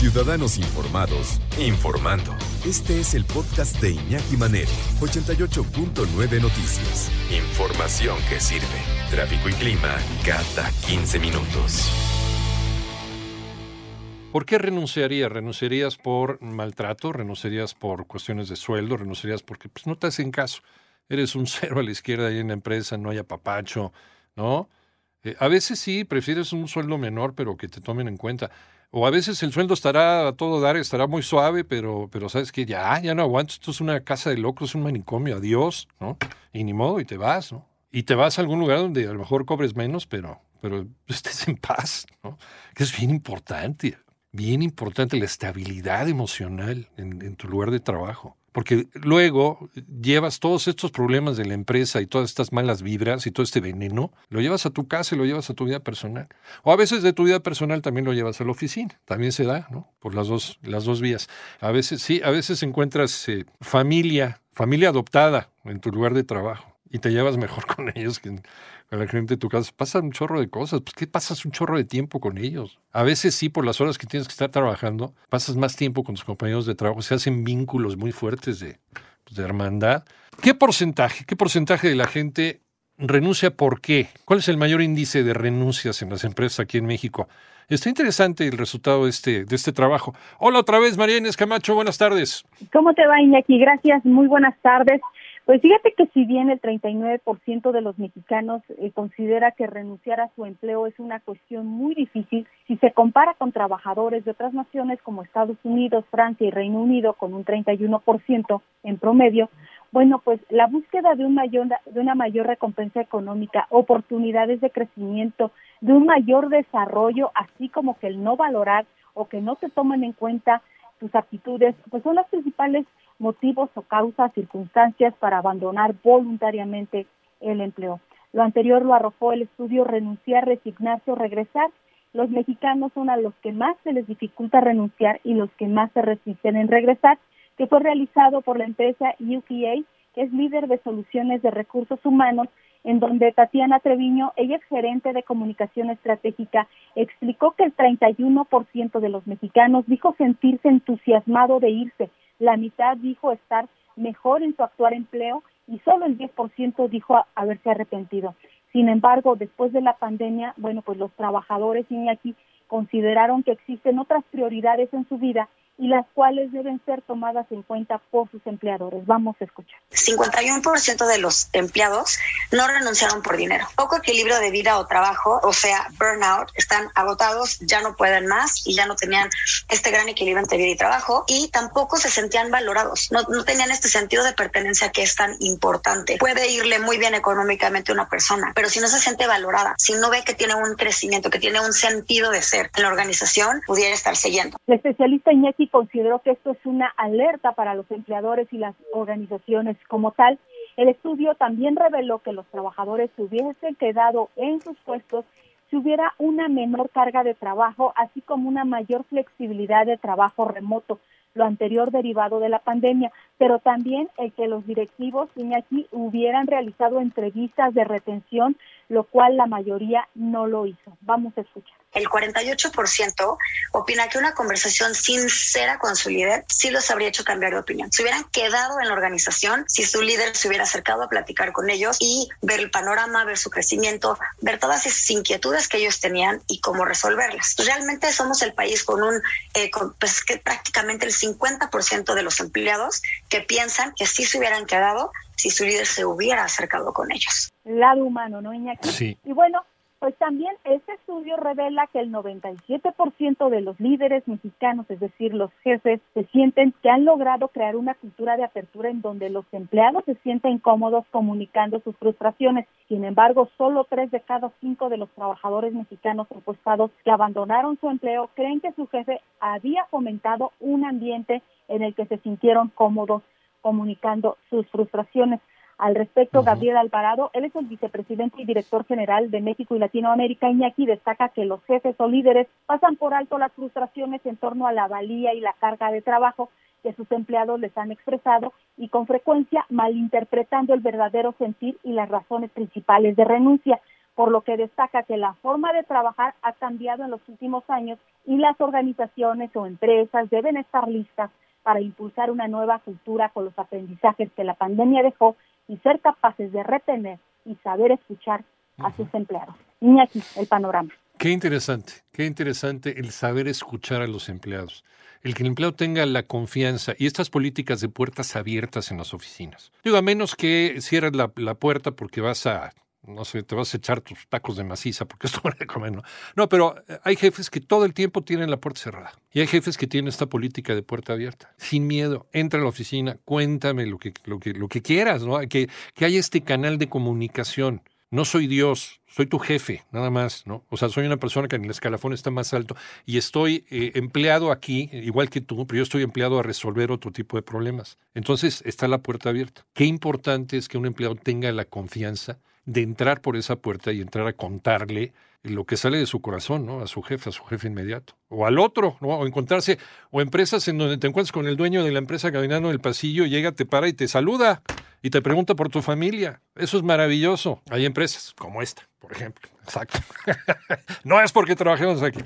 Ciudadanos Informados, informando. Este es el podcast de Iñaki Manero, 88.9 Noticias. Información que sirve. Tráfico y clima cada 15 minutos. ¿Por qué renunciarías? ¿Renunciarías por maltrato? ¿Renunciarías por cuestiones de sueldo? ¿Renunciarías porque pues, no te hacen caso? Eres un cero a la izquierda ahí en la empresa, no hay apapacho, ¿no? Eh, a veces sí, prefieres un sueldo menor, pero que te tomen en cuenta. O a veces el sueldo estará a todo dar, estará muy suave, pero, pero sabes que ya, ya no aguanto, esto es una casa de locos, un manicomio, adiós, ¿no? Y ni modo, y te vas, ¿no? Y te vas a algún lugar donde a lo mejor cobres menos, pero, pero estés en paz, ¿no? Que es bien importante, bien importante la estabilidad emocional en tu lugar de trabajo. Porque luego llevas todos estos problemas de la empresa y todas estas malas vibras y todo este veneno, lo llevas a tu casa y lo llevas a tu vida personal. O a veces de tu vida personal también lo llevas a la oficina. También se da, ¿no? Por las dos, las dos vías. A veces sí, a veces encuentras eh, familia, familia adoptada en tu lugar de trabajo y te llevas mejor con ellos que con la gente de tu casa. Pasan un chorro de cosas. Pues, ¿qué pasas un chorro de tiempo con ellos? A veces sí, por las horas que tienes que estar trabajando, pasas más tiempo con tus compañeros de trabajo. Se hacen vínculos muy fuertes de, pues, de hermandad. ¿Qué porcentaje, qué porcentaje de la gente renuncia por qué? ¿Cuál es el mayor índice de renuncias en las empresas aquí en México? Está interesante el resultado de este, de este trabajo. Hola otra vez, María Inés Camacho, buenas tardes. ¿Cómo te va, Iñaki? Gracias, muy buenas tardes. Pues fíjate que si bien el 39% de los mexicanos eh, considera que renunciar a su empleo es una cuestión muy difícil, si se compara con trabajadores de otras naciones como Estados Unidos, Francia y Reino Unido con un 31% en promedio, bueno, pues la búsqueda de, un mayor, de una mayor recompensa económica, oportunidades de crecimiento, de un mayor desarrollo, así como que el no valorar o que no se tomen en cuenta tus aptitudes, pues son las principales motivos o causas, circunstancias para abandonar voluntariamente el empleo. Lo anterior lo arrojó el estudio Renunciar, Resignarse o Regresar. Los mexicanos son a los que más se les dificulta renunciar y los que más se resisten en regresar, que fue realizado por la empresa UPA, que es líder de soluciones de recursos humanos, en donde Tatiana Treviño, ella es gerente de comunicación estratégica, explicó que el 31% de los mexicanos dijo sentirse entusiasmado de irse, la mitad dijo estar mejor en su actual empleo y solo el 10% dijo haberse arrepentido. Sin embargo, después de la pandemia, bueno, pues los trabajadores aquí consideraron que existen otras prioridades en su vida y las cuales deben ser tomadas en cuenta por sus empleadores. Vamos a escuchar. 51% de los empleados no renunciaron por dinero. Poco equilibrio de vida o trabajo, o sea, burnout, están agotados, ya no pueden más y ya no tenían este gran equilibrio entre vida y trabajo y tampoco se sentían valorados, no, no tenían este sentido de pertenencia que es tan importante. Puede irle muy bien económicamente a una persona, pero si no se siente valorada, si no ve que tiene un crecimiento, que tiene un sentido de ser en la organización, pudiera estar siguiendo. La especialista Iñaki consideró que esto es una alerta para los empleadores y las organizaciones como tal. El estudio también reveló que los trabajadores se hubiesen quedado en sus puestos si hubiera una menor carga de trabajo, así como una mayor flexibilidad de trabajo remoto, lo anterior derivado de la pandemia, pero también el que los directivos aquí hubieran realizado entrevistas de retención, lo cual la mayoría no lo hizo. Vamos a escuchar el 48% opina que una conversación sincera con su líder sí los habría hecho cambiar de opinión. Se hubieran quedado en la organización si su líder se hubiera acercado a platicar con ellos y ver el panorama, ver su crecimiento, ver todas esas inquietudes que ellos tenían y cómo resolverlas. Realmente somos el país con un, eh, pues que prácticamente el 50% de los empleados que piensan que sí se hubieran quedado si su líder se hubiera acercado con ellos. El lado humano, ¿no, Iñaki? Sí. Y bueno, pues también este estudio revela que el 97% de los líderes mexicanos, es decir, los jefes, se sienten que han logrado crear una cultura de apertura en donde los empleados se sienten cómodos comunicando sus frustraciones. Sin embargo, solo tres de cada cinco de los trabajadores mexicanos encuestados que abandonaron su empleo creen que su jefe había fomentado un ambiente en el que se sintieron cómodos comunicando sus frustraciones. Al respecto, Gabriel Alvarado, él es el vicepresidente y director general de México y Latinoamérica. Iñaki destaca que los jefes o líderes pasan por alto las frustraciones en torno a la valía y la carga de trabajo que sus empleados les han expresado y con frecuencia malinterpretando el verdadero sentir y las razones principales de renuncia. por lo que destaca que la forma de trabajar ha cambiado en los últimos años y las organizaciones o empresas deben estar listas para impulsar una nueva cultura con los aprendizajes que la pandemia dejó y ser capaces de retener y saber escuchar a sus empleados. Iñaki, el panorama. Qué interesante, qué interesante el saber escuchar a los empleados. El que el empleado tenga la confianza y estas políticas de puertas abiertas en las oficinas. Digo, a menos que cierres la, la puerta porque vas a no sé, te vas a echar tus tacos de maciza porque esto hora de comer, ¿no? No, pero eh, hay jefes que todo el tiempo tienen la puerta cerrada. Y hay jefes que tienen esta política de puerta abierta. Sin miedo, entra a la oficina, cuéntame lo que, lo que, lo que quieras, ¿no? Que, que haya este canal de comunicación. No soy Dios, soy tu jefe, nada más, ¿no? O sea, soy una persona que en el escalafón está más alto y estoy eh, empleado aquí, igual que tú, pero yo estoy empleado a resolver otro tipo de problemas. Entonces, está la puerta abierta. Qué importante es que un empleado tenga la confianza de entrar por esa puerta y entrar a contarle lo que sale de su corazón, ¿no? A su jefe, a su jefe inmediato. O al otro, ¿no? O encontrarse, o empresas en donde te encuentras con el dueño de la empresa caminando en el pasillo, llega, te para y te saluda y te pregunta por tu familia. Eso es maravilloso. Hay empresas como esta, por ejemplo. Exacto. no es porque trabajemos aquí.